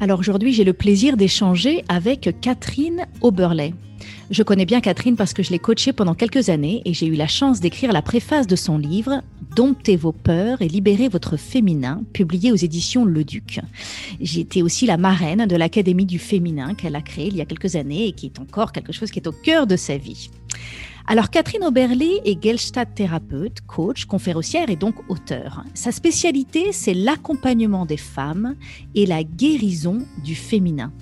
Alors aujourd'hui, j'ai le plaisir d'échanger avec Catherine Oberley. Je connais bien Catherine parce que je l'ai coachée pendant quelques années et j'ai eu la chance d'écrire la préface de son livre Domptez vos peurs et libérez votre féminin, publié aux éditions Le Duc. J'ai été aussi la marraine de l'Académie du féminin qu'elle a créée il y a quelques années et qui est encore quelque chose qui est au cœur de sa vie. Alors Catherine Oberle est Gestalt thérapeute, coach, conférencière et donc auteur. Sa spécialité, c'est l'accompagnement des femmes et la guérison du féminin.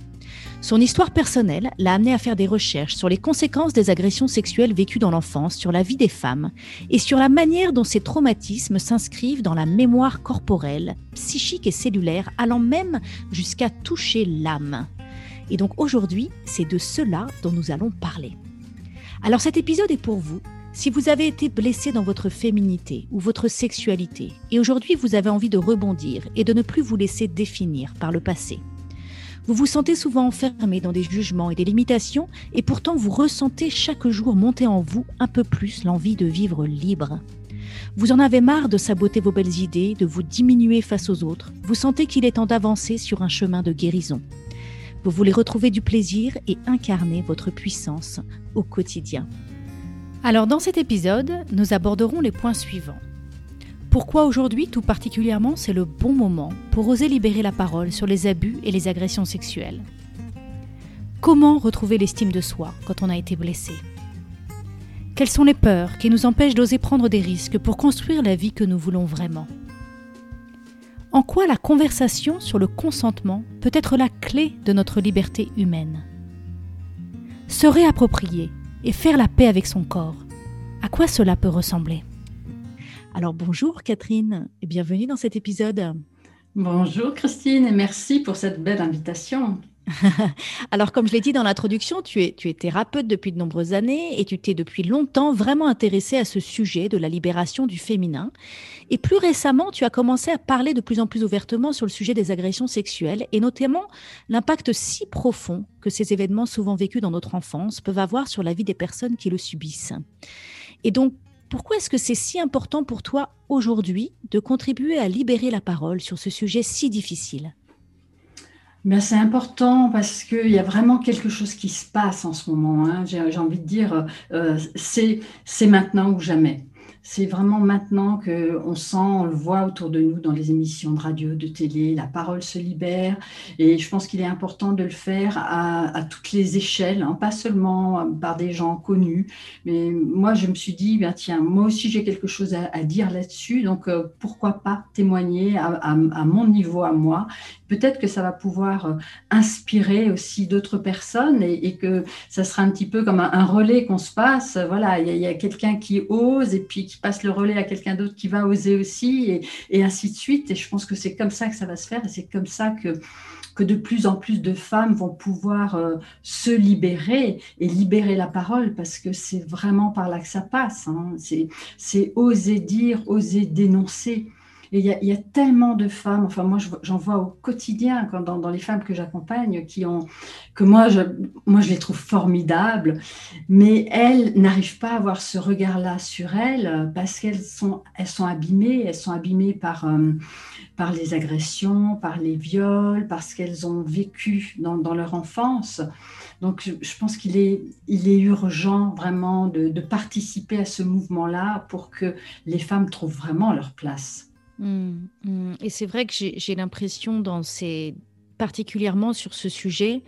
Son histoire personnelle l'a amené à faire des recherches sur les conséquences des agressions sexuelles vécues dans l'enfance sur la vie des femmes et sur la manière dont ces traumatismes s'inscrivent dans la mémoire corporelle, psychique et cellulaire, allant même jusqu'à toucher l'âme. Et donc aujourd'hui, c'est de cela dont nous allons parler. Alors cet épisode est pour vous. Si vous avez été blessé dans votre féminité ou votre sexualité et aujourd'hui vous avez envie de rebondir et de ne plus vous laisser définir par le passé. Vous vous sentez souvent enfermé dans des jugements et des limitations et pourtant vous ressentez chaque jour monter en vous un peu plus l'envie de vivre libre. Vous en avez marre de saboter vos belles idées, de vous diminuer face aux autres. Vous sentez qu'il est temps d'avancer sur un chemin de guérison. Vous voulez retrouver du plaisir et incarner votre puissance au quotidien. Alors dans cet épisode, nous aborderons les points suivants. Pourquoi aujourd'hui tout particulièrement c'est le bon moment pour oser libérer la parole sur les abus et les agressions sexuelles? Comment retrouver l'estime de soi quand on a été blessé? Quelles sont les peurs qui nous empêchent d'oser prendre des risques pour construire la vie que nous voulons vraiment? En quoi la conversation sur le consentement peut être la clé de notre liberté humaine? Se réapproprier et faire la paix avec son corps, à quoi cela peut ressembler? Alors bonjour Catherine et bienvenue dans cet épisode. Bonjour Christine et merci pour cette belle invitation. Alors, comme je l'ai dit dans l'introduction, tu es, tu es thérapeute depuis de nombreuses années et tu t'es depuis longtemps vraiment intéressée à ce sujet de la libération du féminin. Et plus récemment, tu as commencé à parler de plus en plus ouvertement sur le sujet des agressions sexuelles et notamment l'impact si profond que ces événements souvent vécus dans notre enfance peuvent avoir sur la vie des personnes qui le subissent. Et donc, pourquoi est-ce que c'est si important pour toi aujourd'hui de contribuer à libérer la parole sur ce sujet si difficile? Ben, c'est important parce qu'il y a vraiment quelque chose qui se passe en ce moment. Hein. J'ai envie de dire, euh, c'est maintenant ou jamais c'est vraiment maintenant qu'on sent, on le voit autour de nous dans les émissions de radio, de télé, la parole se libère. Et je pense qu'il est important de le faire à, toutes les échelles, hein, pas seulement par des gens connus. Mais moi, je me suis dit, bien, tiens, moi aussi j'ai quelque chose à, dire là-dessus. Donc, euh, pourquoi pas témoigner à, mon niveau, à moi. Peut-être que ça va pouvoir euh, inspirer aussi d'autres personnes et, que ça sera un petit peu comme un, relais qu'on se passe. Voilà, il y a, quelqu'un qui ose et puis qui passe le relais à quelqu'un d'autre qui va oser aussi, et, ainsi de suite. Et je pense que c'est comme ça que ça va se faire, et c'est comme ça que que de plus en plus de femmes vont pouvoir euh, se libérer et libérer la parole parce que c'est vraiment par là que ça passe. Hein. C'est oser dire, oser dénoncer. Et il y, a tellement de femmes, enfin moi j'en vois au quotidien dans, les femmes que j'accompagne, que moi je, moi je les trouve formidables, mais elles n'arrivent pas à avoir ce regard-là sur elles parce qu'elles sont, elles sont abîmées, elles sont abîmées par, euh, par les agressions, par les viols, parce qu'elles ont vécu dans, leur enfance. Donc, je, pense qu'il est, il est urgent vraiment de participer à ce mouvement-là pour que les femmes trouvent vraiment leur place. Mmh, mmh. Et c'est vrai que j'ai l'impression, particulièrement sur ce sujet,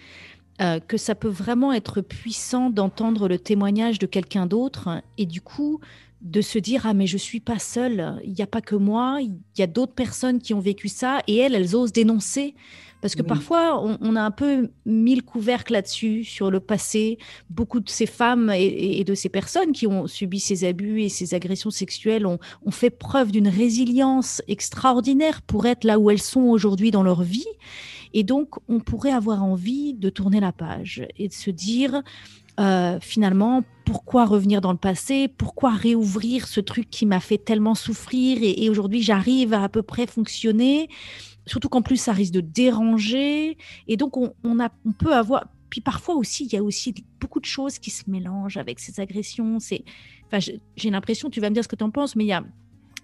euh, que ça peut vraiment être puissant d'entendre le témoignage de quelqu'un d'autre et du coup de se dire ah mais je suis pas seule, il n'y a pas que moi, il y a d'autres personnes qui ont vécu ça et elles elles osent dénoncer parce que parfois, on, a un peu mis le couvercle là-dessus, sur le passé. Beaucoup de ces femmes et, de ces personnes qui ont subi ces abus et ces agressions sexuelles ont, fait preuve d'une résilience extraordinaire pour être là où elles sont aujourd'hui dans leur vie. Et donc, on pourrait avoir envie de tourner la page et de se dire, euh, finalement, pourquoi revenir dans le passé? Pourquoi réouvrir ce truc qui m'a fait tellement souffrir? Et, aujourd'hui j'arrive à à peu près fonctionner Surtout qu'en plus ça risque de déranger. Et donc on, a, on peut avoir. Puis parfois aussi, il y a aussi beaucoup de choses qui se mélangent avec ces agressions. C'est, enfin, j'ai l'impression, tu vas me dire ce que tu en penses, mais il y a,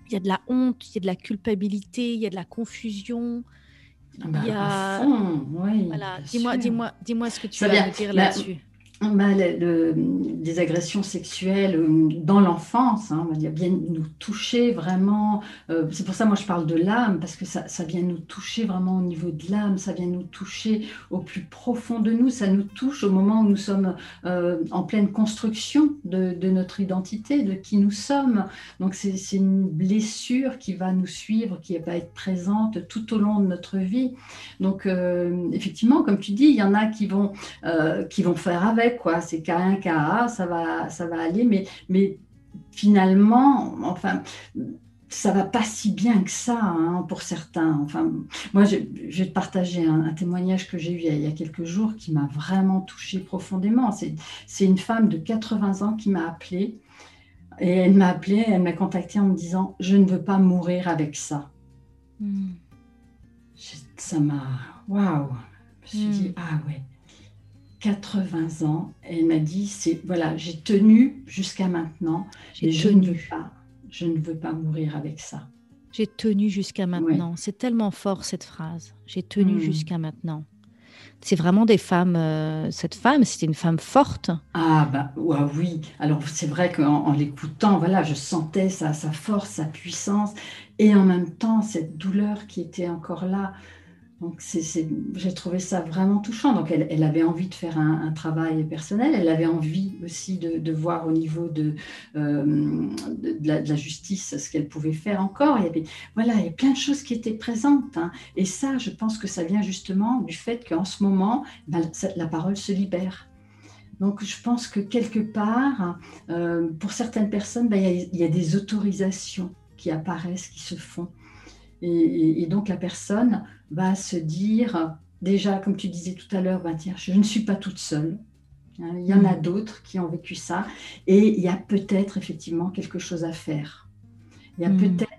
il y a de la honte, il y a de la culpabilité, il y a de la confusion. Ah bah, il y a... oui, voilà. Dis-moi, dis-moi, dis-moi ce que tu vas me dire là-dessus. Bah, des agressions sexuelles euh, dans l'enfance, hein, bien nous toucher vraiment. Euh, c'est pour ça moi je parle de l'âme parce que ça, ça, vient nous toucher vraiment au niveau de l'âme, ça vient nous toucher au plus profond de nous, ça nous touche au moment où nous sommes euh, en pleine construction de, de, notre identité, de qui nous sommes. Donc c'est une blessure qui va nous suivre, qui va être présente tout au long de notre vie. Donc effectivement, comme tu dis, il y en a qui vont qui vont faire avec quoi. C'est K1, K1, ça va, ça va aller, mais, mais finalement, enfin, ça va pas si bien que ça hein, pour certains. Enfin, moi, je, vais te partager un, témoignage que j'ai eu il y, a, quelques jours qui m'a vraiment touché profondément. C'est une femme de 80 ans qui m'a appelée et elle m'a appelée, elle m'a contactée en me disant Je ne veux pas mourir avec ça. Hmm. Ça m'a. Waouh! Je me suis dit hmm. Ah ouais. 80 ans. Et elle m'a dit, c'est voilà, j'ai tenu jusqu'à maintenant et je ne veux pas, je ne veux pas mourir avec ça. J'ai tenu jusqu'à maintenant. C'est tellement fort cette phrase. J'ai tenu hmm. jusqu'à maintenant. C'est vraiment des femmes. Euh, cette femme, c'était une femme forte. Ah bah oui. Alors c'est vrai qu'en en, l'écoutant, voilà, je sentais sa, sa force, sa puissance, et en même temps cette douleur qui était encore là. J'ai trouvé ça vraiment touchant. Donc, elle, avait envie de faire un, travail personnel. Elle avait envie aussi de, voir au niveau de, euh, de, la, justice ce qu'elle pouvait faire encore. Il y avait, voilà, il y a plein de choses qui étaient présentes. Hein. Et ça, je pense que ça vient justement du fait qu'en ce moment, ben, la parole se libère. Donc, je pense que quelque part, euh, pour certaines personnes, ben, il y a des autorisations qui apparaissent, qui se font. Et, donc la personne va se dire, déjà, comme tu disais tout à l'heure, bah, tiens, je ne suis pas toute seule. Hein, il y en a mm. d'autres qui ont vécu ça. Et il y a peut-être effectivement quelque chose à faire. Il y a mm. peut-être,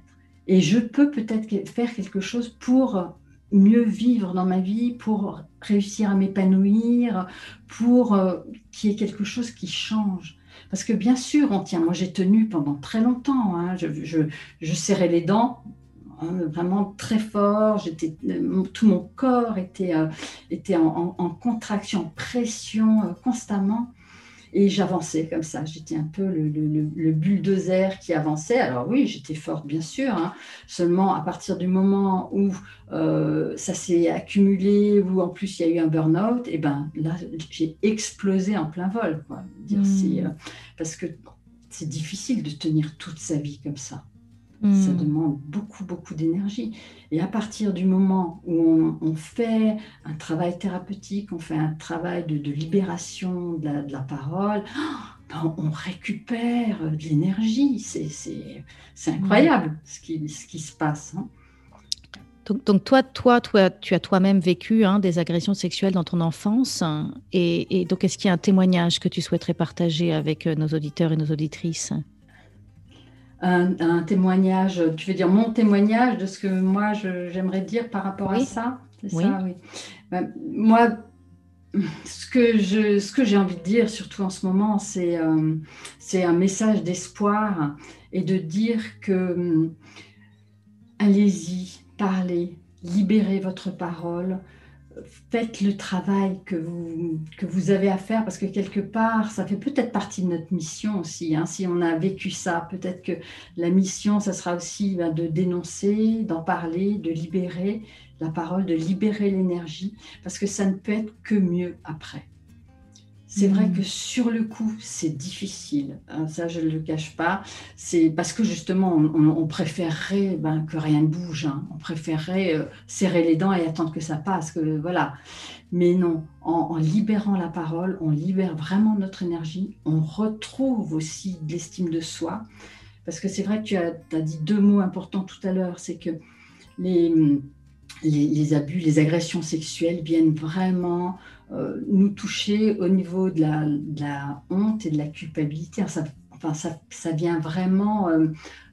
et je peux peut-être faire quelque chose pour mieux vivre dans ma vie, pour réussir à m'épanouir, pour euh, qu'il y ait quelque chose qui change. Parce que bien sûr, on tient. Moi, j'ai tenu pendant très longtemps. Hein. je, je, serrais les dents Hein, vraiment très fort. J'étais, tout mon corps était, euh, était en, contraction, en pression euh, constamment. Et j'avançais comme ça. J'étais un peu le, le, bulldozer qui avançait. Alors oui, j'étais forte, bien sûr. Hein. Seulement, à partir du moment où euh, ça s'est accumulé, où en plus il y a eu un burn-out, et eh ben là, j'ai explosé en plein vol. Dire hmm. parce que c'est difficile de tenir toute sa vie comme ça. Ça hmm. demande beaucoup, beaucoup d'énergie. Et à partir du moment où on, fait un travail thérapeutique, on fait un travail de, libération de la, parole, ben, on récupère de l'énergie. C'est incroyable ce, qui, ce qui se passe. Hein. Donc, toi, toi, toi, tu as toi-même vécu hein, des agressions sexuelles dans ton enfance. et, et donc, est-ce qu'il y a un témoignage que tu souhaiterais partager avec euh, nos auditeurs et nos auditrices? Un, témoignage, tu veux dire mon témoignage de ce que moi j'aimerais dire par rapport à ça ça, oui. Ben, moi, ce que je, ce que j'ai envie de dire, surtout en ce moment, c'est euh, c'est un message d'espoir et de dire que hum, allez-y, parlez, libérez votre parole, faites le travail que vous, avez à faire parce que quelque part, ça fait peut-être partie de notre mission aussi. Hein. Si on a vécu ça, peut-être que la mission, ça sera aussi ben, de dénoncer, d'en parler, de libérer la parole, de libérer l'énergie parce que ça ne peut être que mieux après. C'est vrai que mm. sur le coup, c'est difficile. Hein, ça, je ne le cache pas. C'est parce que justement, on, préférerait ben, que rien ne bouge. Hein. On préférerait euh, serrer les dents et attendre que ça passe. Que, voilà. Mais non, en, libérant la parole, on libère vraiment notre énergie. On retrouve aussi de l'estime de soi. Parce que c'est vrai que tu as, as, dit deux mots importants tout à l'heure. C'est que les les, abus, les agressions sexuelles viennent vraiment nous toucher au niveau de la, honte et de la culpabilité. Ça, enfin, ça, vient vraiment, euh,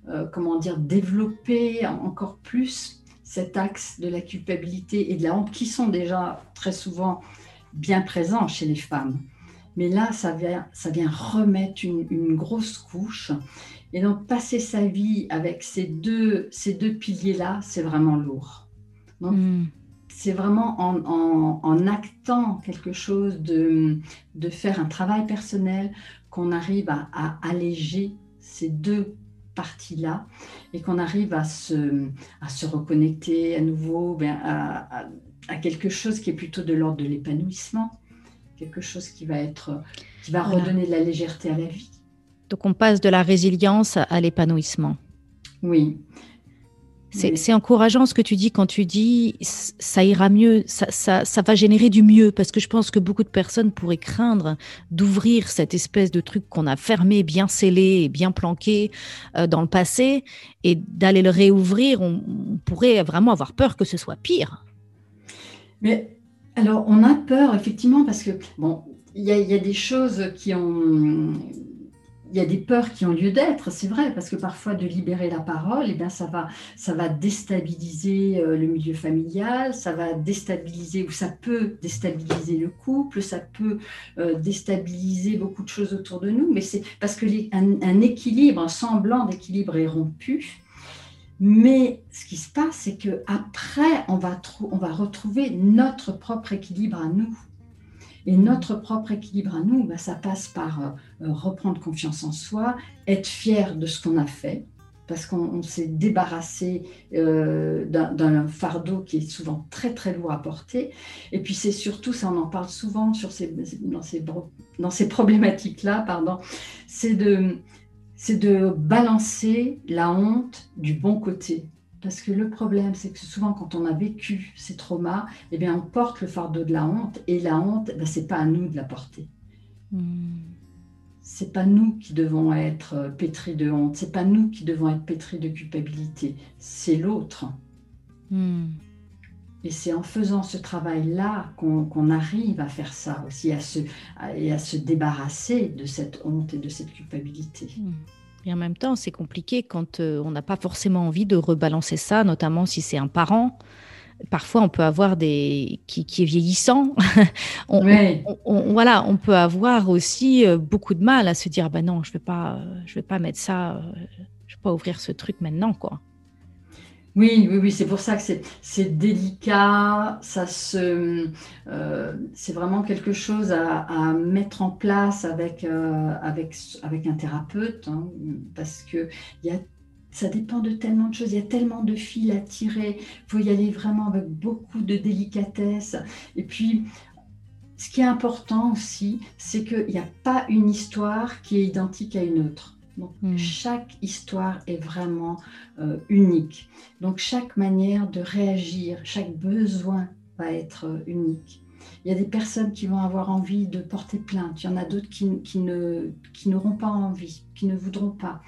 euh, comment dire, développer encore plus cet axe de la culpabilité et de la honte qui sont déjà très souvent bien présents chez les femmes. Mais là, ça vient, ça vient remettre une, grosse couche. Et donc, passer sa vie avec ces deux, ces deux piliers-là, c'est vraiment lourd. Donc, hmm. C'est vraiment en, actant quelque chose de, de, faire un travail personnel qu'on arrive à, alléger ces deux parties-là et qu'on arrive à se, à se reconnecter à nouveau ben, à, à, quelque chose qui est plutôt de l'ordre de l'épanouissement, quelque chose qui va, être, qui va redonner de la légèreté à la vie. Donc on passe de la résilience à l'épanouissement. Oui. C'est encourageant ce que tu dis quand tu dis ça ira mieux, ça, ça, va générer du mieux, parce que je pense que beaucoup de personnes pourraient craindre d'ouvrir cette espèce de truc qu'on a fermé, bien scellé et bien planqué euh, dans le passé, et d'aller le réouvrir, on, pourrait vraiment avoir peur que ce soit pire. Mais alors, on a peur, effectivement, parce que, bon, il y, y, a des choses qui ont il y a des peurs qui ont lieu d'être, c'est vrai, parce que parfois de libérer la parole, eh bien, ça, va, ça va déstabiliser euh, le milieu familial, ça va déstabiliser, ou ça peut déstabiliser le couple, ça peut euh, déstabiliser beaucoup de choses autour de nous, mais c'est parce que un, équilibre, un semblant d'équilibre est rompu. Mais ce qui se passe, c'est que après, on va, on va retrouver notre propre équilibre à nous. Et notre propre équilibre à nous, bah, ça passe par euh, reprendre confiance en soi, être fier de ce qu'on a fait, parce qu'on s'est débarrassé euh, d'un fardeau qui est souvent très très lourd à porter. Et puis c'est surtout, ça on en parle souvent sur ces, dans, ces, dans ces problématiques-là, pardon, c'est de, de balancer la honte du bon côté. Parce que le problème, c'est que souvent, quand on a vécu ces traumas, eh bien, on porte le fardeau de la honte, et la honte, ben, c'est pas à nous de la porter. Hmm. C'est pas nous qui devons être euh, pétris de honte, c'est pas nous qui devons être pétris de culpabilité, c'est l'autre. Hmm. Et c'est en faisant ce travail-là qu'on arrive à faire ça aussi, à se, et à se débarrasser de cette honte et de cette culpabilité. Hmm. Et en même temps, c'est compliqué quand euh, on n'a pas forcément envie de rebalancer ça, notamment si c'est un parent. Parfois, on peut avoir des qui, est vieillissant. on, voilà, on peut avoir aussi euh, beaucoup de mal à se dire, ben non, je vais pas, euh, je vais pas mettre ça, je vais pas ouvrir ce truc maintenant, quoi. Oui, oui, oui, c'est pour ça que c'est délicat, ça se, euh, c'est vraiment quelque chose à, mettre en place avec, euh, avec, avec un thérapeute, hein, parce que y a, ça dépend de tellement de choses, il y a tellement de fils à tirer, il faut y aller vraiment avec beaucoup de délicatesse. Et puis, ce qui est important aussi, c'est qu'il n'y a pas une histoire qui est identique à une autre. Donc, hmm. chaque histoire est vraiment euh, unique. Donc, chaque manière de réagir, chaque besoin va être euh, unique. Il y a des personnes qui vont avoir envie de porter plainte. Il y en a d'autres qui, ne, qui n'auront pas envie, qui ne voudront pas.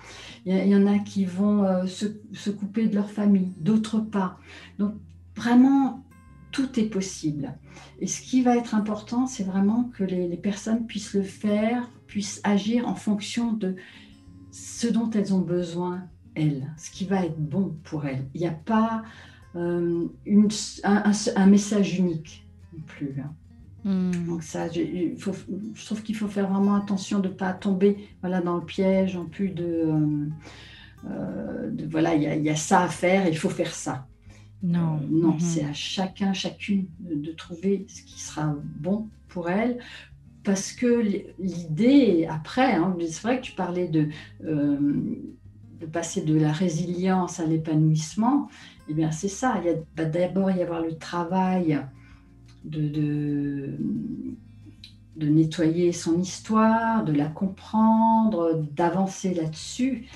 Il y, en a qui vont euh, se, se, couper de leur famille, d'autres pas. Donc, vraiment, tout est possible. Et ce qui va être important, c'est vraiment que les, les personnes puissent le faire, puissent agir en fonction de ce dont elles ont besoin, elles, ce qui va être bon pour elles. Il n'y a pas euh, une, un, message unique non plus. Hein. Hmm. Donc ça, je, faut, je trouve qu'il faut faire vraiment attention de ne pas tomber voilà, dans le piège en plus de, euh, euh, de voilà, il y, a ça à faire, il faut faire ça. Non, non, mm-hmm. c'est à chacun, chacune de, de, trouver ce qui sera bon pour elle, parce que l'idée, après, hein, c'est vrai que tu parlais de, euh, de passer de la résilience à l'épanouissement, eh bien c'est ça, il va d'abord y avoir le travail de, de, nettoyer son histoire, de la comprendre, d'avancer là-dessus.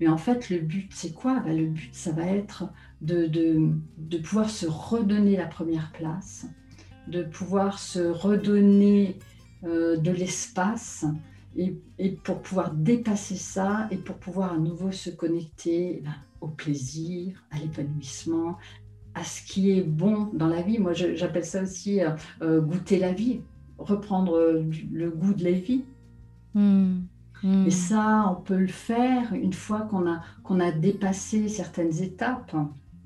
Mais en fait, le but, c'est quoi? Ben, Le but, ça va être de, de pouvoir se redonner la première place, de pouvoir se redonner euh, de l'espace et, pour pouvoir dépasser ça et pour pouvoir à nouveau se connecter eh ben, au plaisir, à l'épanouissement, à ce qui est bon dans la vie. Moi, j'appelle ça aussi goûter la vie, reprendre le goût de la vie. Hmm. Hmm. Et ça, on peut le faire une fois qu'on a, qu'on a dépassé certaines étapes.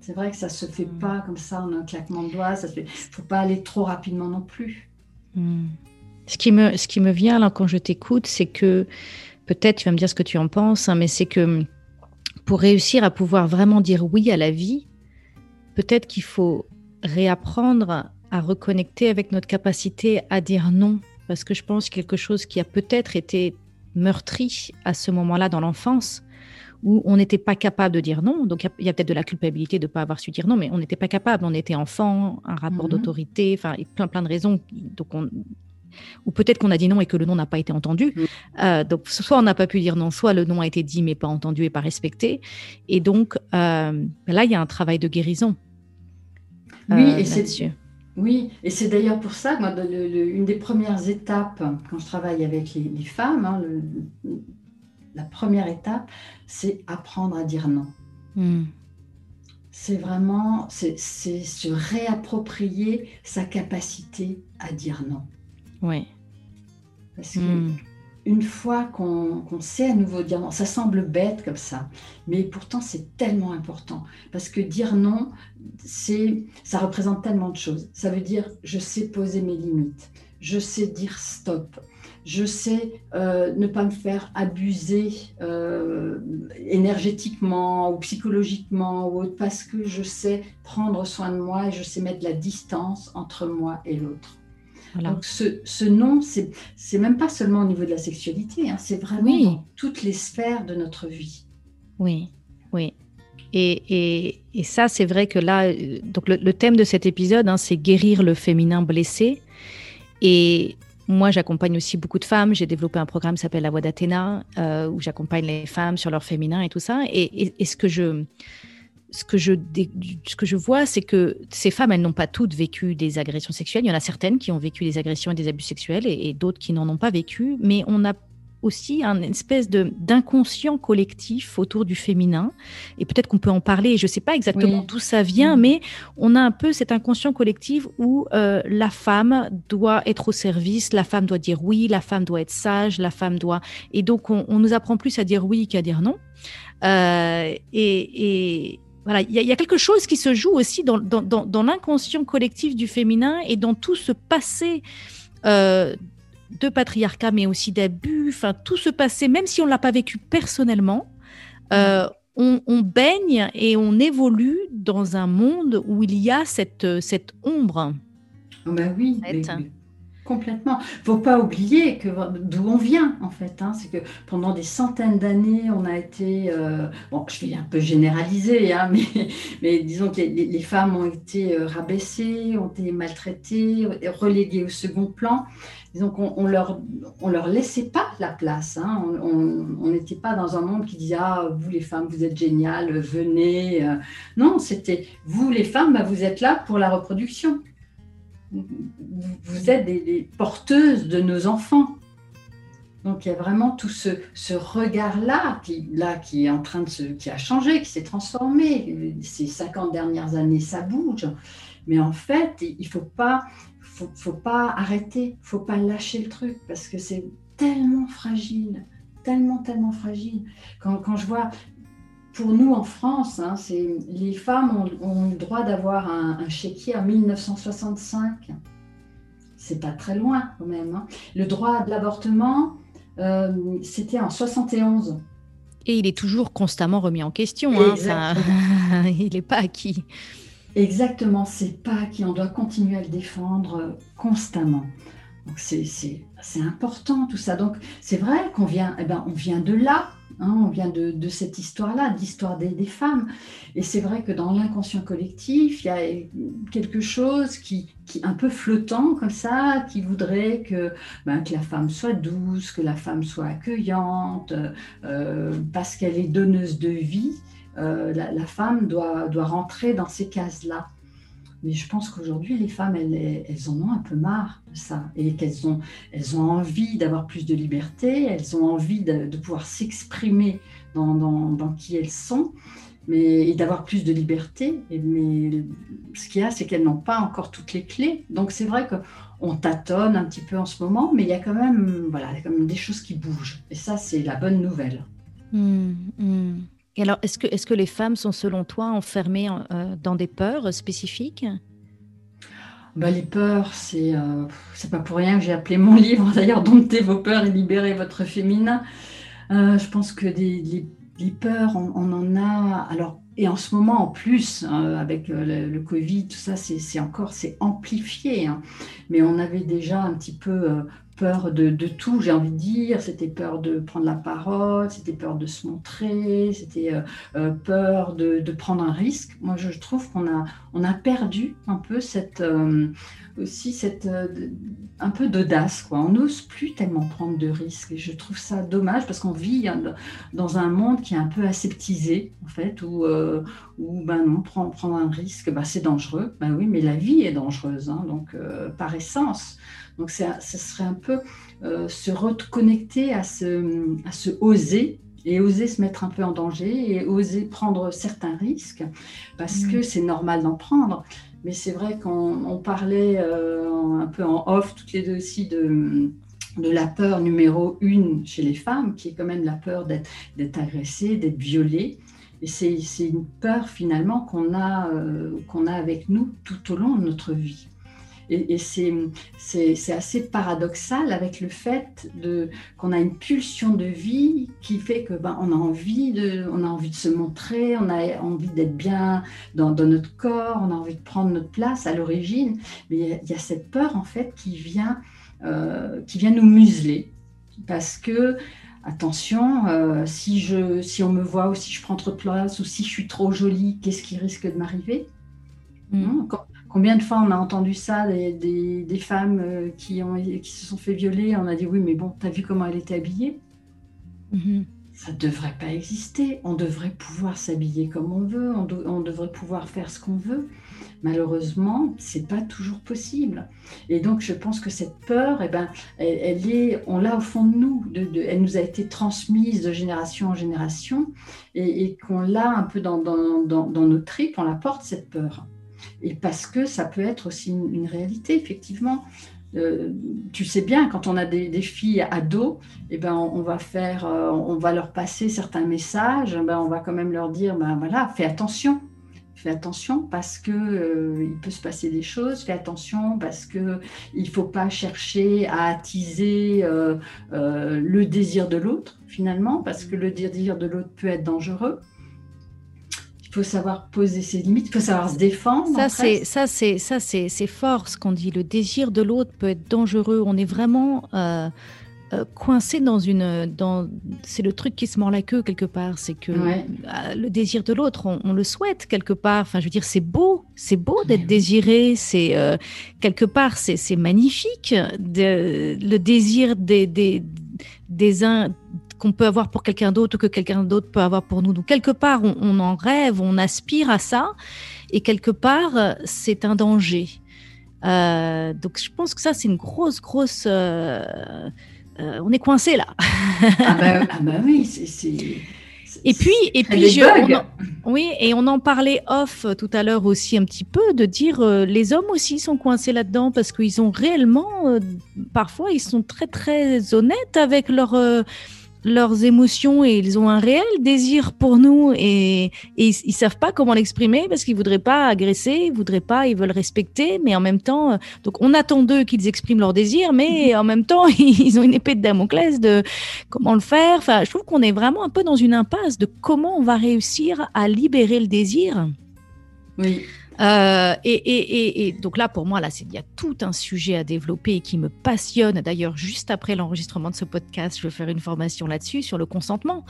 C'est vrai que ça ne se fait hmm. pas comme ça en un claquement de doigts. Il ne faut pas aller trop rapidement non plus. Ce, qui me, ce qui me vient là quand je t'écoute, c'est que peut-être tu vas me dire ce que tu en penses, hein, mais c'est que pour réussir à pouvoir vraiment dire oui à la vie, peut-être qu'il faut réapprendre à reconnecter avec notre capacité à dire non. Parce que je pense quelque chose qui a peut-être été meurtri à ce moment-là dans l'enfance, où on n'était pas capable de dire non. Donc, il y a, peut-être de la culpabilité de ne pas avoir su dire non, mais on n'était pas capable. On était enfant, un rapport mhm. d'autorité, enfin, plein, plein de raisons. Donc, on, ou peut-être qu'on a dit non et que le non n'a pas été entendu. Mhm. Euh, donc, soit on n'a pas pu dire non, soit le non a été dit mais pas entendu et pas respecté. Et donc, euh, là, il y a un travail de guérison. oui, et euh, c'est oui, et c'est d'ailleurs pour ça que une des premières étapes quand je travaille avec les, femmes, hein, la première étape, c'est apprendre à dire non. Hmm. C'est vraiment, c'est se réapproprier sa capacité à dire non. Oui. Parce que hmm une fois qu'on sait à nouveau dire non, ça semble bête comme ça, mais pourtant c'est tellement important parce que dire non, c'est ça représente tellement de choses. Ça veut dire je sais poser mes limites, je sais dire stop, je sais euh, ne pas me faire abuser euh, énergétiquement ou psychologiquement ou autre parce que je sais prendre soin de moi et je sais mettre la distance entre moi et l'autre. Donc ce, ce non, c'est même pas seulement au niveau de la sexualité, hein, c'est vraiment dans toutes les sphères de notre vie. Oui, oui. Et, et, et ça, c'est vrai que là, euh, donc le, thème de cet épisode, hein, c'est guérir le féminin blessé. Et moi, j'accompagne aussi beaucoup de femmes. J'ai développé un programme qui s'appelle La Voix d'Athéna, euh, où j'accompagne les femmes sur leur féminin et tout ça. Et, et ce que je ce que je, ce que je vois, c'est que ces femmes, elles n'ont pas toutes vécu des agressions sexuelles. Il y en a certaines qui ont vécu des agressions et des abus sexuels et, d'autres qui n'en ont pas vécu. Mais on a aussi une espèce d'inconscient collectif autour du féminin. Et peut-être qu'on peut en parler. Je ne sais pas exactement d'où ça vient, mm. mais on a un peu cet inconscient collectif où euh, la femme doit être au service, la femme doit dire oui, la femme doit être sage, la femme doit. Et donc, on, nous apprend plus à dire oui qu'à dire non. Euh, et, et voilà, il y, a quelque chose qui se joue aussi dans, dans, l'inconscient collectif du féminin et dans tout ce passé euh, de patriarcat, mais aussi d'abus, enfin tout ce passé, même si on ne l'a pas vécu personnellement, euh, on, baigne et on évolue dans un monde où il y a cette, cette ombre. Ah ben oui, Complètement. Faut pas oublier que d'où on vient en fait. Hein. c'est que pendant des centaines d'années, on a été, euh, bon, je vais un peu généraliser, hein, mais, mais disons que les, femmes ont été euh, rabaissées, ont été maltraitées, reléguées au second plan. Disons qu'on on leur, on leur laissait pas la place. Hein. on n'était pas dans un monde qui disait ah vous les femmes vous êtes géniales, venez. Euh. Non, c'était vous les femmes, bah, vous êtes là pour la reproduction vous êtes des, porteuses de nos enfants. Donc il y a vraiment tout ce, regard-là qui, est en train de se, qui a changé, qui s'est transformé. Ces 50 dernières années, ça bouge. Mais en fait, il faut pas, faut, faut pas arrêter, faut pas lâcher le truc parce que c'est tellement fragile, tellement, tellement fragile. Quand je vois pour nous en France, hein, les femmes ont, le droit d'avoir un, chéquier en 1965. C'est pas très loin quand même. Hein. Le droit de l'avortement, euh, c'était en 71. Et il est toujours constamment remis en question. Hein, il n'est pas acquis. Exactement, c'est pas acquis. On doit continuer à le défendre constamment. Donc c'est important tout ça. Donc c'est vrai qu'on vient, eh ben, on vient de là, hein, on vient de, cette histoire-là, d'histoire des, des, femmes. Et c'est vrai que dans l'inconscient collectif, il y a quelque chose qui, un peu flottant comme ça, qui voudrait que, ben, que la femme soit douce, que la femme soit accueillante, euh, parce qu'elle est donneuse de vie. Euh, la, femme doit rentrer dans ces cases-là. Mais je pense qu'aujourd'hui, les femmes, elles, elles, en ont un peu marre de ça et qu'elles ont, elles ont envie d'avoir plus de liberté, elles ont envie de, pouvoir s'exprimer dans, dans, qui elles sont. mais, et d'avoir plus de liberté. Et, mais ce qu'il y a, c'est qu'elles n'ont pas encore toutes les clés. Donc c'est vrai qu'on tâtonne un petit peu en ce moment, mais il y a quand même, voilà, quand même des choses qui bougent. Et ça, c'est la bonne nouvelle. Mmh, mmh. Alors, est-ce que, est que les femmes sont, selon toi, enfermées euh, dans des peurs spécifiques? Bah, les peurs, c'est euh, c'est pas pour rien que j'ai appelé mon livre d'ailleurs Domptez vos peurs et libérez votre féminin. Euh, je pense que des, les, peurs, on, en a. Alors, et en ce moment, en plus, euh, avec le, Covid, tout ça, c'est encore, c'est amplifié. Hein. Mais on avait déjà un petit peu peur de, tout, j'ai envie de dire. C'était peur de prendre la parole, c'était peur de se montrer, c'était euh, euh, peur de, prendre un risque. Moi, je, trouve qu'on a, on a perdu un peu cette, euh, aussi cette, un peu d'audace. Quoi. On n'ose plus tellement prendre de risques. Je trouve ça dommage parce qu'on vit dans un monde qui est un peu aseptisé, en fait, où, où ben non, prendre, prendre un risque, ben, c'est dangereux. Ben oui, mais la vie est dangereuse, hein, donc par essence. Donc, ce serait un peu euh, se reconnecter à ce, à ce oser et oser se mettre un peu en danger et oser prendre certains risques parce que mm. c'est normal d'en prendre. Mais c'est vrai qu'on parlait euh, un peu en off, toutes les deux aussi, de, de la peur numéro une chez les femmes, qui est quand même la peur d'être agressée, d'être violée. Et c'est une peur finalement qu'on a, euh, qu'on a avec nous tout au long de notre vie. Et, c'est assez paradoxal avec le fait qu'on a une pulsion de vie qui fait que ben, on a envie de, on a envie de se montrer, on a envie d'être bien dans, notre corps, on a envie de prendre notre place à l'origine. Mais il y, a cette peur en fait qui vient, euh, qui vient nous museler parce que attention, euh, si, je, si on me voit ou si je prends trop de place ou si je suis trop jolie, qu'est-ce qui risque de m'arriver? Mm. Combien de fois on a entendu ça, des, femmes euh, qui, ont, qui se sont fait violer, on a dit oui, mais bon, t'as vu comment elle était habillée? Mm-hmm. Ça ne devrait pas exister. On devrait pouvoir s'habiller comme on veut, on, devrait pouvoir faire ce qu'on veut. Malheureusement, c'est pas toujours possible. Et donc, je pense que cette peur, eh ben, elle, est, on l'a au fond de nous. elle nous a été transmise de génération en génération et, qu'on l'a un peu dans, dans, dans nos tripes, on la porte cette peur et parce que ça peut être aussi une, réalité, effectivement. Euh, tu sais bien, quand on a des, filles ados, eh ben, on, va faire, euh, on va leur passer certains messages, ben, on va quand même leur dire, ben voilà, fais attention, fais attention parce que euh, il peut se passer des choses, fais attention parce que il faut pas chercher à attiser le désir de l'autre finalement, parce que le désir de l'autre peut être dangereux faut savoir poser ses limites, il faut savoir se défendre. Ça, c'est ça, c'est ça, c'est c'est fort ce qu'on dit. Le désir de l'autre peut être dangereux. On est vraiment euh, euh, coincé dans une, dans, c'est le truc qui se mord la queue quelque part. C'est que euh, le désir de l'autre, on, le souhaite quelque part. Enfin, je veux dire, c'est beau, c'est beau d'être désiré. C'est quelque part, c'est c'est magnifique. De, le désir des des des uns qu'on peut avoir pour quelqu'un d'autre ou que quelqu'un d'autre peut avoir pour nous. Donc quelque part, on, en rêve, on aspire à ça, et quelque part, c'est un danger. Euh, donc je pense que ça, c'est une grosse, grosse... Euh, euh, on est coincé là. ah, bah, ah bah oui, c'est... Et puis, et puis je, oui, et on en parlait off tout à l'heure aussi un petit peu, de dire les hommes aussi sont coincés là-dedans parce qu'ils ont réellement, parfois, ils sont très très honnêtes avec leur leurs émotions et ils ont un réel désir pour nous et, ils, savent pas comment l'exprimer parce qu'ils voudraient pas agresser, ils voudraient pas, ils veulent respecter, mais en même temps, euh, donc on attend d'eux qu'ils expriment leur désir, mais mhm. en même temps ils ont une épée de Damoclès de comment le faire. Enfin, je trouve qu'on est vraiment un peu dans une impasse de comment on va réussir à libérer le désir. Oui. Euh, et, donc là, pour moi, là, il y a tout un sujet à développer qui me passionne. D'ailleurs, juste après l'enregistrement de ce podcast, je vais faire une formation là-dessus sur le consentement,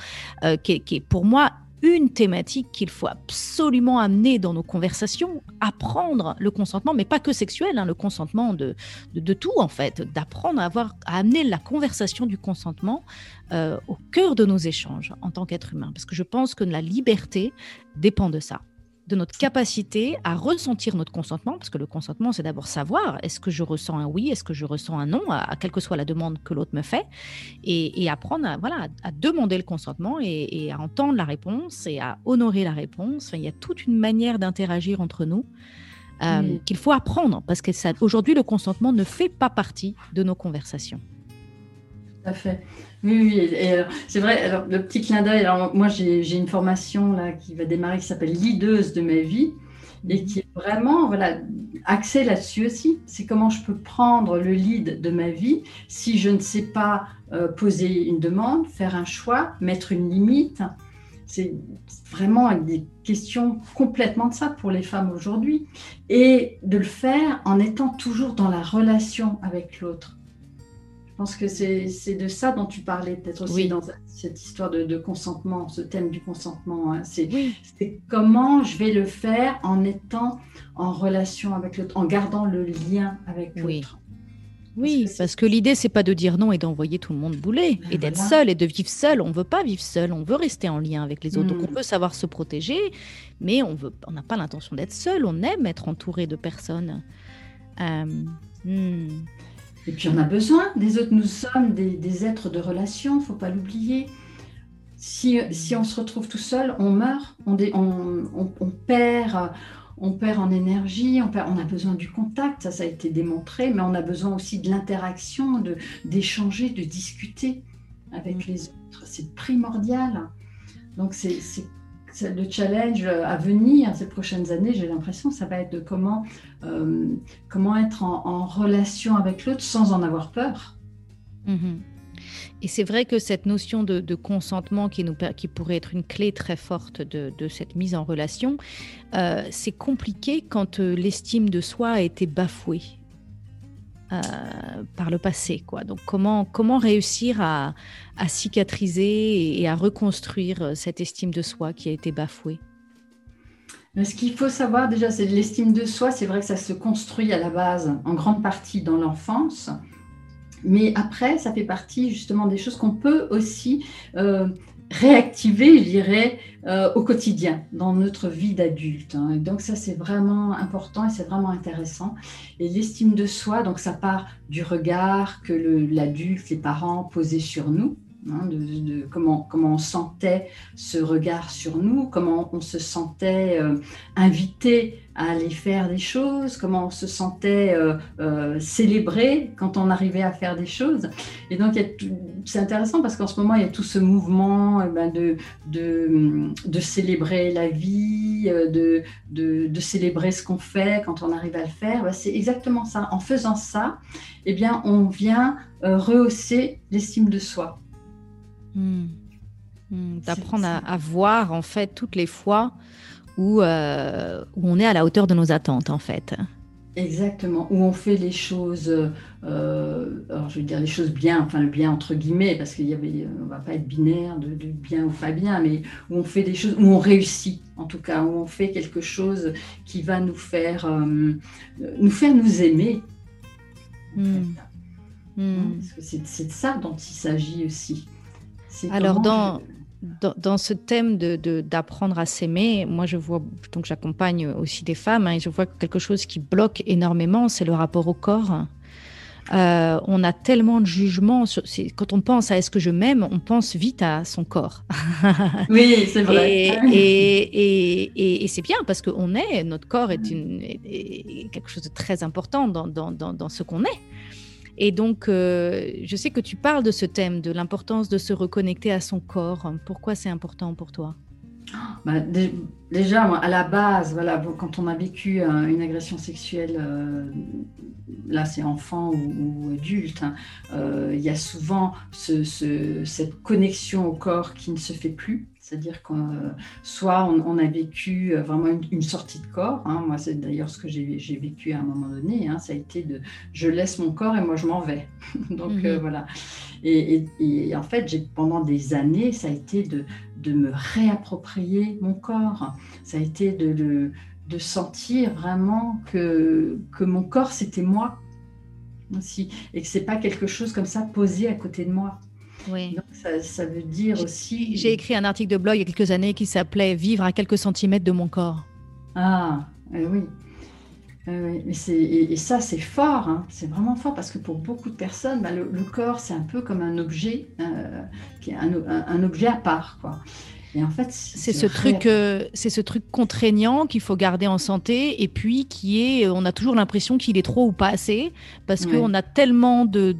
euh, qui, est, pour moi une thématique qu'il faut absolument amener dans nos conversations, apprendre le consentement, mais pas que sexuel, hein, le consentement de, tout en fait, d'apprendre à, à amener la conversation du consentement euh, au cœur de nos échanges en tant qu'être humain, parce que je pense que la liberté dépend de ça. De notre capacité à ressentir notre consentement, parce que le consentement, c'est d'abord savoir, est-ce que je ressens un oui, est-ce que je ressens un non, à, quelle que soit la demande que l'autre me fait, et, apprendre à, voilà, à demander le consentement et, à entendre la réponse et à honorer la réponse. il y a toute une manière d'interagir entre nous. Euh, qu'il faut apprendre, parce que aujourd'hui, le consentement ne fait pas partie de nos conversations. Tout à fait. Oui, oui, c'est vrai. Alors, le petit clin d'œil. Alors, moi, j'ai une formation là qui va démarrer qui s'appelle Leaduse de ma vie et mhm. qui est vraiment voilà axée là-dessus aussi. C'est comment je peux prendre le lead de ma vie si je ne sais pas euh, poser une demande, faire un choix, mettre une limite. C'est vraiment des questions complètement de ça pour les femmes aujourd'hui. Et de le faire en étant toujours dans la relation avec l'autre. Pense que c'est de ça dont tu parlais, peut-être aussi dans cette histoire de, consentement, ce thème du consentement. Hein. C'est comment je vais le faire en étant en relation avec l'autre, en gardant le lien avec l'autre. Oui, parce que, l'idée, c'est pas de dire non et d'envoyer tout le monde bouler ben et d'être seul et de vivre seul. On veut pas vivre seul, on veut rester en lien avec les autres. Donc, on hmm. veut savoir se protéger, mais on veut, on n'a pas l'intention d'être seul. On aime être entouré de personnes. Euh, hmm. Et puis on a besoin des autres. Nous sommes des, êtres de relation, faut pas l'oublier. Si, si, on se retrouve tout seul, on meurt, on, on, on, perd, on perd en énergie, on, perd, on a besoin du contact, ça, ça a été démontré, mais on a besoin aussi de l'interaction, d'échanger, de, discuter avec mm. les autres. C'est primordial. Donc c'est le challenge à venir ces prochaines années, j'ai l'impression, ça va être de comment, euh, comment être en, relation avec l'autre sans en avoir peur. Mhm. Et c'est vrai que cette notion de, consentement qui, pourrait être une clé très forte de, cette mise en relation, euh, c'est compliqué quand euh, l'estime de soi a été bafouée. Euh, par le passé. Quoi. Donc comment, comment réussir à, cicatriser et à reconstruire cette estime de soi qui a été bafouée? Ce qu'il faut savoir déjà, c'est l'estime de soi, c'est vrai que ça se construit à la base en grande partie dans l'enfance. Mais après, ça fait partie justement des choses qu'on peut aussi euh, réactiver, je dirais, euh, au quotidien, dans notre vie d'adulte. Hein. Donc ça, c'est vraiment important et c'est vraiment intéressant. Et l'estime de soi, donc ça part du regard que l'adulte, les parents posaient sur nous. Hein, de, comment, comment on sentait ce regard sur nous, comment on se sentait euh, invité à aller faire des choses, comment on se sentait euh, euh, célébré quand on arrivait à faire des choses. Et donc, c'est intéressant parce qu'en ce moment, il y a tout ce mouvement eh ben, de, de, célébrer la vie, de, de, célébrer ce qu'on fait quand on arrive à le faire. Ben, c'est exactement ça. En faisant ça, eh bien, on vient rehausser l'estime de soi. Hmm. Hmm. D'apprendre à, voir en fait toutes les fois où, euh, où, on est à la hauteur de nos attentes en fait. Exactement, où on fait les choses, euh, alors je veux dire les choses bien, enfin le bien entre guillemets, parce qu'il y avait, on va pas être binaire de, bien ou pas bien, mais où on fait des choses, où on réussit en tout cas, où on fait quelque chose qui va nous faire, euh, nous faire nous aimer. Hmm. C'est de ça dont il s'agit aussi. Alors, dans, dans, ce thème d'apprendre de, à s'aimer, moi, je vois, donc j'accompagne aussi des femmes, hein, et je vois quelque chose qui bloque énormément, c'est le rapport au corps. Euh, on a tellement de jugements. quand on pense à est-ce que je m'aime, on pense vite à son corps. oui, c'est vrai. Et, et, c'est bien parce qu'on est, notre corps est, une, quelque chose de très important dans, dans, dans, dans ce qu'on est. Et donc, euh, je sais que tu parles de ce thème, de l'importance de se reconnecter à son corps. Pourquoi c'est important pour toi? Bah, déjà, à la base, quand on a vécu euh, une agression sexuelle, euh, là c'est enfant ou, adulte, hein, il y a souvent cette connexion au corps qui ne se fait plus. C'est-à-dire que soit on, a vécu euh, vraiment une, sortie de corps, hein. moi c'est d'ailleurs ce que j'ai vécu à un moment donné, hein. ça a été de je laisse mon corps et moi je m'en vais. Donc euh, mhm. voilà. Et, en fait, pendant des années, ça a été de, de, me réapproprier mon corps, ça a été de, de sentir vraiment que, que mon corps c'était moi aussi et que c'est pas quelque chose comme ça posé à côté de moi. Oui. Donc ça, veut dire aussi. J'ai écrit un article de blog il y a quelques années qui s'appelait Vivre à quelques centimètres de mon corps. Ah, eh oui. Eh et, ça, c'est fort, hein. c'est vraiment fort parce que pour beaucoup de personnes, bah, le, corps, c'est un peu comme un objet, euh, qui est un, objet à part. Quoi. Et en fait, c'est ce truc, euh, c'est ce truc contraignant qu'il faut garder en santé, et puis qui est, on a toujours l'impression qu'il est trop ou pas assez, parce qu'on a tellement de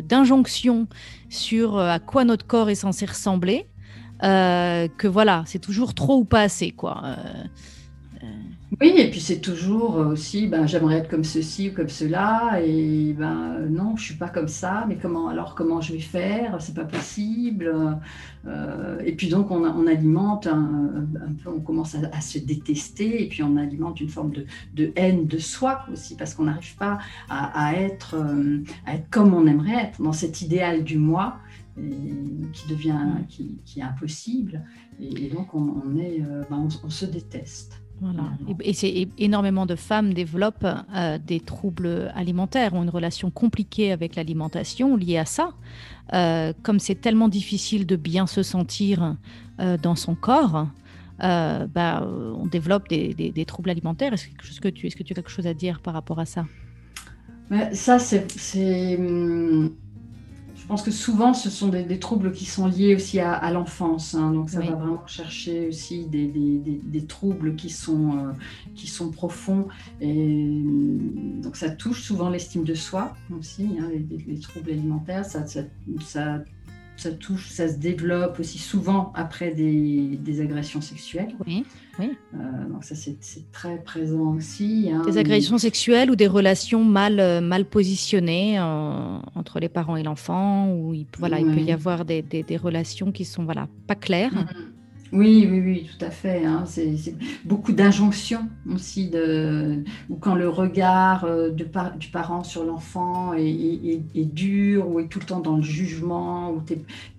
d'injonctions sur euh, à quoi notre corps est censé ressembler, que voilà, c'est toujours trop ou pas assez, quoi. Oui, et puis c'est toujours aussi, ben, j'aimerais être comme ceci ou comme cela, et ben non, je suis pas comme ça, mais comment alors comment je vais faire? C'est pas possible. Euh, et puis donc on, on alimente un, peu, on commence à, se détester, et puis on alimente une forme de, haine de soi aussi, parce qu'on n'arrive pas à, être, euh, à être comme on aimerait être dans cet idéal du moi. qui devient qui, est impossible et, donc on, est euh, ben, on se déteste voilà. Et, c'est énormément de femmes développent euh, des troubles alimentaires, ont une relation compliquée avec l'alimentation liée à ça. Euh, comme c'est tellement difficile de bien se sentir euh, dans son corps, bah, on développe des, des, troubles alimentaires. Est-ce que, tu, est-ce que tu as quelque chose à dire par rapport à ça? Ça, c'est hum, pense que souvent, ce sont des, troubles qui sont liés aussi à, l'enfance. Hein. donc, ça va vraiment chercher aussi des, des, troubles qui sont, euh, qui sont profonds. Et donc, ça touche souvent l'estime de soi aussi, hein, les, troubles alimentaires. Ça, ça, ça, ça, touche, ça se développe aussi souvent après des, agressions sexuelles. Oui. Euh, donc ça, c'est très présent aussi. Hein. Des agressions sexuelles ou des relations mal, euh, mal positionnées entre les parents et l'enfant, où il, voilà, il peut y avoir des, des, relations qui sont voilà, pas claires. Mm-hmm. Oui, oui, oui, tout à fait. Hein. C'est beaucoup d'injonctions aussi, ou quand le regard euh, du parent sur l'enfant est, dur, ou est tout le temps dans le jugement, ou tu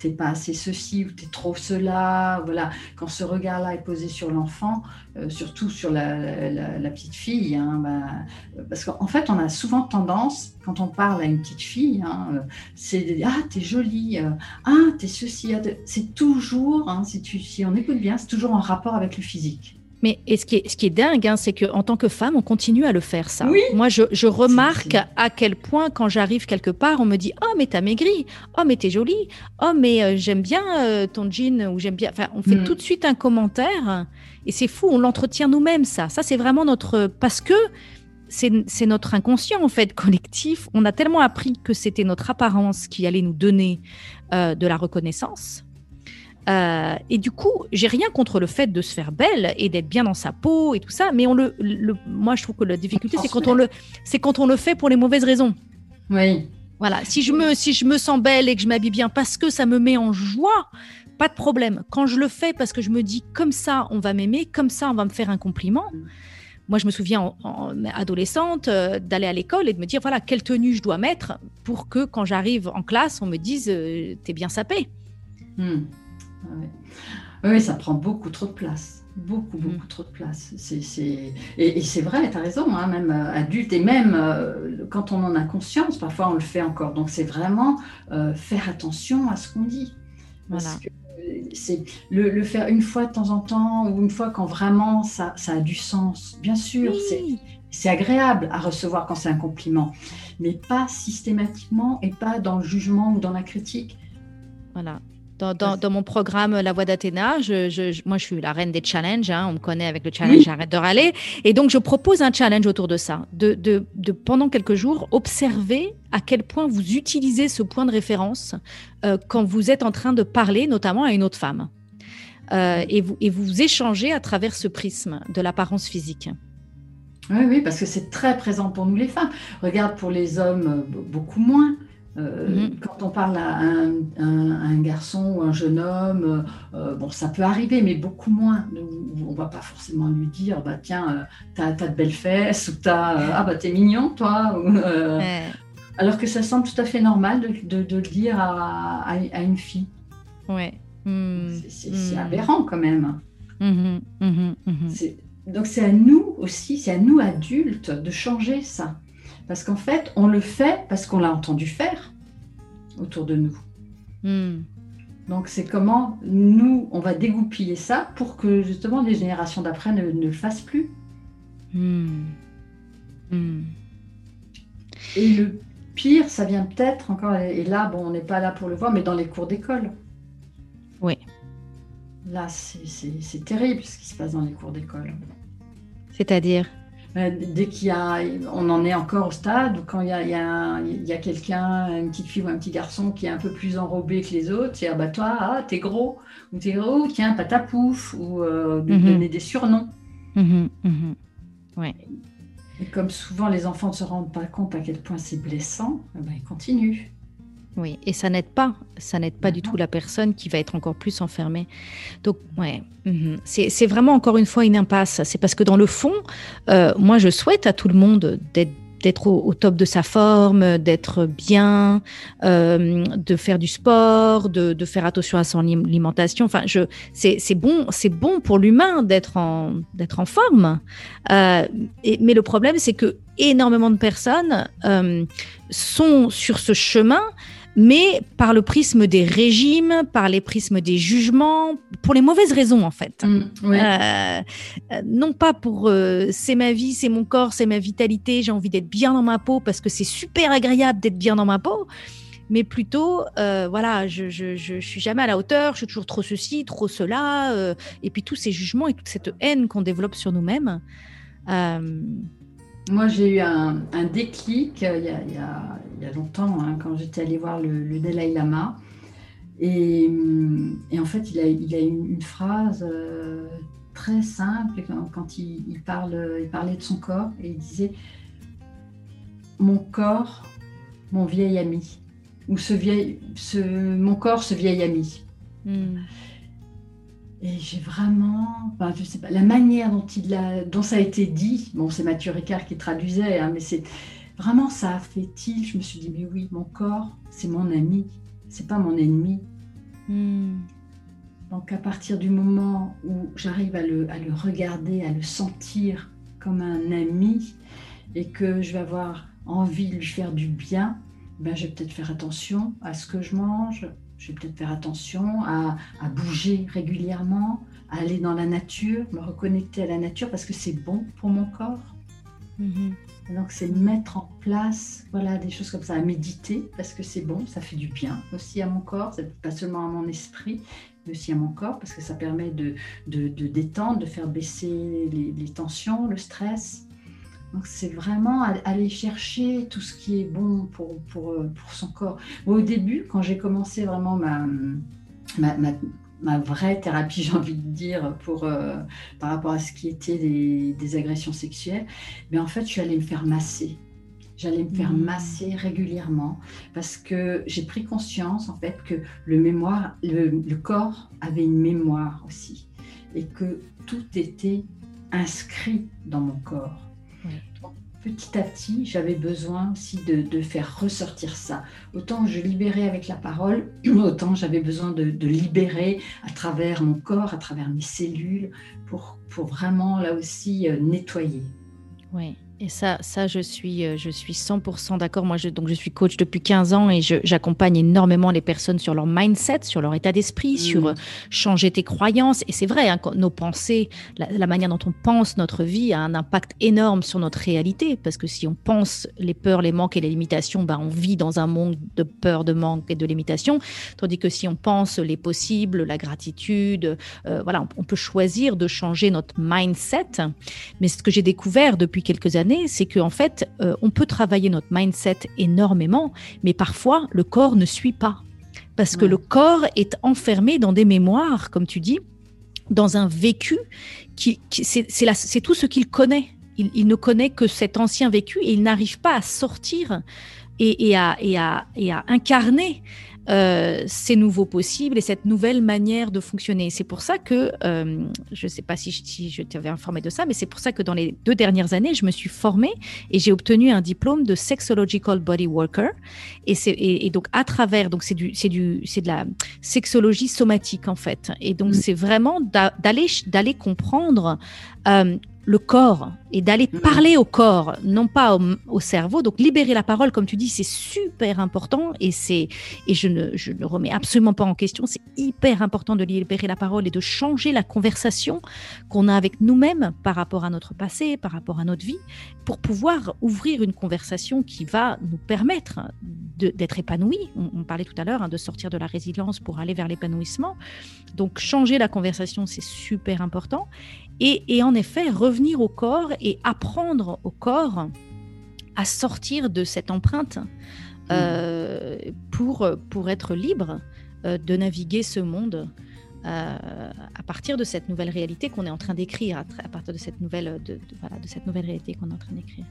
n'es pas assez ceci, ou tu es trop cela. Voilà. Quand ce regard-là est posé sur l'enfant, euh, surtout sur la, petite fille, hein, bah, parce qu'en fait, on a souvent tendance, quand on parle à une petite fille, hein, euh, c'est Ah, t'es jolie, ah, t'es ceci. Ah, c'est toujours, si, tu, si on est écoute bien, c'est toujours en rapport avec le physique. Mais et ce, qui est, ce qui est dingue, hein, c'est qu'en tant que femme, on continue à le faire, ça. Moi, je, je remarque à quel point, quand j'arrive quelque part, on me dit Oh, mais t'as maigri. Oh, mais t'es jolie. Oh, mais euh, j'aime bien euh, ton jean. Ou j'aime bien. Enfin, on fait mm. tout de suite un commentaire. Et c'est fou, on l'entretient nous-mêmes, ça. Ça, c'est vraiment notre. Parce que c'est notre inconscient, en fait, collectif. On a tellement appris que c'était notre apparence qui allait nous donner euh, de la reconnaissance euh, et du coup, j'ai rien contre le fait de se faire belle et d'être bien dans sa peau et tout ça, mais on le, moi je trouve que la difficulté c'est quand on le, c'est quand on le fait pour les mauvaises raisons. Oui. Voilà. Si je me, si je me sens belle et que je m'habille bien parce que ça me met en joie, pas de problème. Quand je le fais parce que je me dis comme ça on va m'aimer, comme ça on va me faire un compliment. Moi, je me souviens en, adolescente euh, d'aller à l'école et de me dire voilà quelle tenue je dois mettre pour que quand j'arrive en classe on me dise euh, t'es bien sapé. Hmm. Oui, ça prend beaucoup trop de place. Beaucoup, mm. beaucoup trop de place. C'est, Et, c'est vrai, tu as raison, hein, même euh, adulte, et même euh, quand on en a conscience, parfois on le fait encore. Donc c'est vraiment euh, faire attention à ce qu'on dit. Parce que c'est le, faire une fois de temps en temps ou une fois quand vraiment ça, ça a du sens. Bien sûr, c'est agréable à recevoir quand c'est un compliment, mais pas systématiquement et pas dans le jugement ou dans la critique. Voilà. Dans, mon programme La Voix d'Athéna, je, moi, je suis la reine des challenges. Hein. on me connaît avec le challenge Arrête de râler. Et donc, je propose un challenge autour de ça. De, de, pendant quelques jours, observer à quel point vous utilisez ce point de référence euh, quand vous êtes en train de parler, notamment à une autre femme. Euh, et, vous, et vous échangez à travers ce prisme de l'apparence physique. Oui, oui, parce que c'est très présent pour nous les femmes. Regarde pour les hommes, euh, beaucoup moins. Euh, mhm. Quand on parle à un, garçon ou un jeune homme, euh, bon, ça peut arriver, mais beaucoup moins. On va pas forcément lui dire, bah tiens, euh, t'as as de belles fesses ou t'as, ah bah t'es mignon toi. Alors que ça semble tout à fait normal de, de, le dire à, à, une fille. Ouais. Hmm. C'est hmm. aberrant quand même. Mhm, mhm, donc c'est à nous aussi, c'est à nous adultes de changer ça. Parce qu'en fait, on le fait parce qu'on l'a entendu faire autour de nous. Hmm. Donc c'est comment nous, on va dégoupiller ça pour que justement les générations d'après ne, le fassent plus. Hmm. Hmm. Et le pire, ça vient peut-être encore, et là, bon, on n'est pas là pour le voir, mais dans les cours d'école. Oui. Là, c'est terrible ce qui se passe dans les cours d'école. C'est-à-dire? Dès qu'il y a, on en est encore au stade où quand il y a, il y a, quelqu'un, une petite fille ou un petit garçon qui est un peu plus enrobé que les autres, c'est ah bah toi, ah, t'es gros, ou t'es gros, tiens, patapouf, ou euh, de mhm. donner des surnoms. Mhm, mhm. Ouais. Et comme souvent les enfants ne se rendent pas compte à quel point c'est blessant, eh ben, ils continuent. Oui, et ça n'aide pas, ça n'aide pas du tout la personne qui va être encore plus enfermée. Donc, ouais, mhm. c'est vraiment encore une fois une impasse. C'est parce que dans le fond, euh, moi, je souhaite à tout le monde d'être d'être au, top de sa forme, d'être bien, euh, de faire du sport, de, de, faire attention à son alimentation. Enfin, je, c'est bon, c'est bon pour l'humain d'être en d'être en forme. Euh, et, mais le problème, c'est que énormément de personnes euh, sont sur ce chemin mais par le prisme des régimes, par les prismes des jugements, pour les mauvaises raisons en fait. Mm, euh, euh, non pas pour euh, c'est ma vie, c'est mon corps, c'est ma vitalité, j'ai envie d'être bien dans ma peau parce que c'est super agréable d'être bien dans ma peau, mais plutôt, voilà, je, je, je, suis jamais à la hauteur, je suis toujours trop ceci, trop cela, et puis tous ces jugements et toute cette haine qu'on développe sur nous-mêmes. Moi, j'ai eu un, déclic il y, a, longtemps, hein, quand j'étais allée voir le, Dalai Lama. Et, en fait, il a, il a une, une phrase euh, très simple quand, il, parle, il parlait de son corps et il disait Mon corps, mon vieil ami. Ou ce vieil, ce, mon corps, ce vieil ami. Hmm. Et j'ai vraiment, enfin, je sais pas, la manière dont, il a, dont ça a été dit, bon, c'est Mathieu Ricard qui traduisait, hein, mais c'est vraiment ça a fait il. Je me suis dit, mais oui, mon corps, c'est mon ami, c'est pas mon ennemi. Hmm. Donc à partir du moment où j'arrive à le, à le regarder, à le sentir comme un ami, et que je vais avoir envie de lui faire du bien, ben, je vais peut-être faire attention à ce que je mange, je vais peut-être faire attention à, bouger régulièrement, à aller dans la nature, me reconnecter à la nature parce que c'est bon pour mon corps. Mhm. Donc c'est mettre en place voilà, des choses comme ça, à méditer parce que c'est bon, ça fait du bien aussi à mon corps, pas seulement à mon esprit, mais aussi à mon corps parce que ça permet de, de, détendre, de faire baisser les tensions, le stress. Donc c'est vraiment aller chercher tout ce qui est bon pour, pour, pour son corps. au début, quand j'ai commencé vraiment ma, vraie thérapie, j'ai envie de dire, pour, euh, par rapport à ce qui était des, agressions sexuelles, mais en fait, je suis allée me faire masser. J'allais me faire mmh. masser régulièrement parce que j'ai pris conscience en fait que le mémoire, le, le corps avait une mémoire aussi et que tout était inscrit dans mon corps petit à petit, j'avais besoin aussi de, faire ressortir ça. Autant je libérais avec la parole, autant j'avais besoin de, libérer à travers mon corps, à travers mes cellules, pour, pour vraiment là aussi euh, nettoyer. Oui. Et ça, ça je, suis, euh, je suis 100% d'accord. Moi, je, donc, je suis coach depuis 15 ans et j'accompagne énormément les personnes sur leur mindset, sur leur état d'esprit, sur euh, changer tes croyances. Et c'est vrai, hein, nos pensées, la, manière dont on pense notre vie a un impact énorme sur notre réalité. Parce que si on pense les peurs, les manques et les limitations, ben, on vit dans un monde de peur, de manque et de limitation. Tandis que si on pense les possibles, la gratitude, euh, voilà, on peut choisir de changer notre mindset. Mais ce que j'ai découvert depuis quelques années, c'est qu'en en fait, euh, on peut travailler notre mindset énormément, mais parfois le corps ne suit pas. Parce que le corps est enfermé dans des mémoires, comme tu dis, dans un vécu qui, c'est tout ce qu'il connaît. Il, ne connaît que cet ancien vécu et il n'arrive pas à sortir et, à, et, à, et à incarner euh, ces nouveaux possibles et cette nouvelle manière de fonctionner. C'est pour ça que, euh, je ne sais pas si, je t'avais informé de ça, mais c'est pour ça que dans les deux dernières années, je me suis formée et j'ai obtenu un diplôme de Sexological Body Worker. Et, et, et donc, à travers, donc c'est du, c'est du, c'est de la sexologie somatique en fait. Et donc, mm. c'est vraiment d'aller, d'aller comprendre euh, le corps et d'aller Mhm. parler au corps, non pas au, au cerveau. Donc libérer la parole, comme tu dis, c'est super important et c'est et je ne je ne remets absolument pas en question. C'est hyper important de libérer la parole et de changer la conversation qu'on a avec nous-mêmes par rapport à notre passé, par rapport à notre vie, pour pouvoir ouvrir une conversation qui va nous permettre d'être épanouis. On, on parlait tout à l'heure hein, de sortir de la résilience pour aller vers l'épanouissement. Donc changer la conversation, c'est super important. Et, et en effet, revenir au corps et apprendre au corps à sortir de cette empreinte euh, pour, pour être libre euh, de naviguer ce monde euh, à partir de cette nouvelle réalité qu'on est en train d'écrire, à, partir de cette nouvelle, de, de- voilà, de cette nouvelle réalité qu'on est en train d'écrire.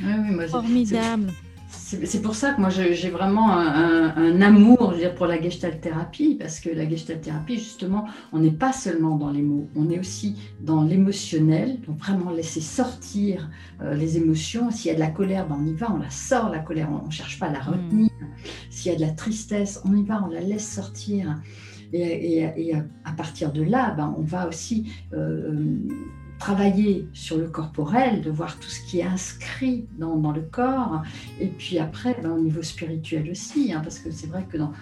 Oui, oui, Formidable. C'est pour ça que moi j'ai vraiment un, un- un amour je veux dire, pour la gestalt thérapie, parce que la gestalt thérapie, justement, on n'est pas seulement dans les mots, on est aussi dans l'émotionnel, donc vraiment laisser sortir euh, les émotions. S'il y a de la colère, ben, on y va, on la sort, la colère, on ne cherche pas à la retenir. S'il y a de la tristesse, on y va, on la laisse sortir. Et, et- et à à partir de là, ben, on va aussi euh, travailler sur le corporel, de voir tout ce qui est inscrit dans, dans le corps. Et puis après, ben, au niveau spirituel aussi, hein, parce que c'est vrai que dans,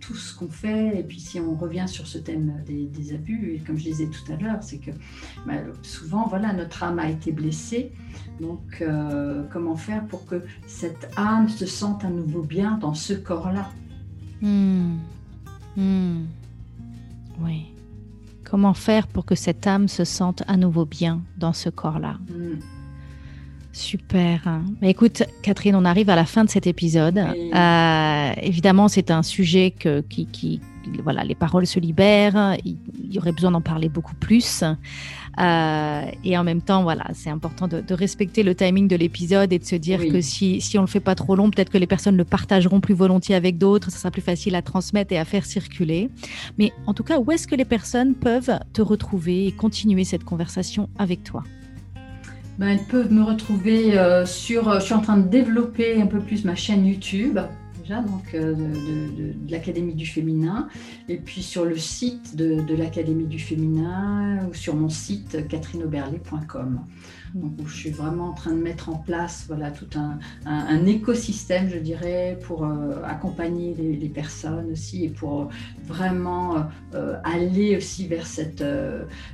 tout ce qu'on fait, et puis si on revient sur ce thème des, abus, et comme je disais tout à l'heure, c'est que ben, souvent, voilà, notre âme a été blessée. Donc, euh, comment faire pour que cette âme se sente à nouveau bien dans ce corps-là? Hmm. Hmm. Oui. Comment faire pour que cette âme se sente à nouveau bien dans ce corps-là Mm. Super. Mais écoute, Catherine, on arrive à la fin de cet épisode. Oui. Euh, évidemment, c'est un sujet que, qui, qui- voilà, les paroles se libèrent. Il, y aurait besoin d'en parler beaucoup plus. Euh, et en même temps, voilà, c'est important de, de respecter le timing de l'épisode et de se dire Oui. que si, si on le fait pas trop long, peut-être que les personnes le partageront plus volontiers avec d'autres. Ça sera plus facile à transmettre et à faire circuler. Mais en tout cas, où est-ce que les personnes peuvent te retrouver et continuer cette conversation avec toi? Ben, elles peuvent me retrouver euh, sur. Je suis en train de développer un peu plus ma chaîne YouTube, donc euh, de, l'Académie du Féminin, et puis sur le site de, l'Académie du Féminin ou sur mon site catherineauberlet.com. Donc, où je suis vraiment en train de mettre en place voilà, tout un, écosystème, je dirais, pour euh, accompagner les, personnes aussi et pour euh, vraiment aller aussi vers cette,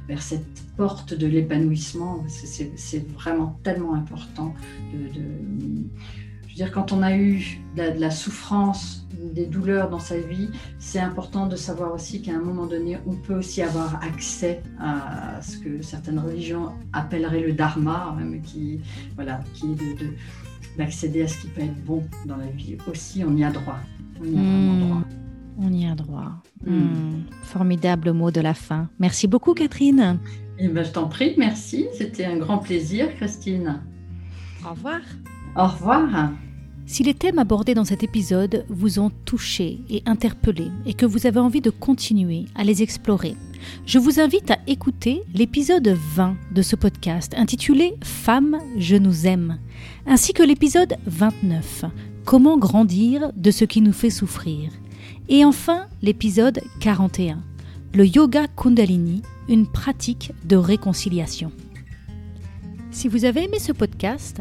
vers cette porte de l'épanouissement. C'est vraiment tellement important de- je veux dire, quand on a eu de la, de la souffrance, des douleurs dans sa vie, c'est important de savoir aussi qu'à un moment donné, on peut aussi avoir accès à ce que certaines religions appelleraient le dharma, même qui, voilà, qui est de- de- d'accéder à ce qui peut être bon dans la vie. Aussi, on y a droit. On y a vraiment Hmm, droit. On y a droit. Hmm. Hmm, Formidable mot de la fin. Merci beaucoup, Catherine. Eh ben, je t'en prie, merci. C'était un grand plaisir, Christine. Au revoir. Au revoir. Si les thèmes abordés dans cet épisode vous ont touché et interpellé et que vous avez envie de continuer à les explorer, je vous invite à écouter l'épisode 20 de ce podcast intitulé Femmes, je nous aime, ainsi que l'épisode 29 Comment grandir de ce qui nous fait souffrir, et enfin l'épisode 41 Le yoga Kundalini, une pratique de réconciliation. Si vous avez aimé ce podcast,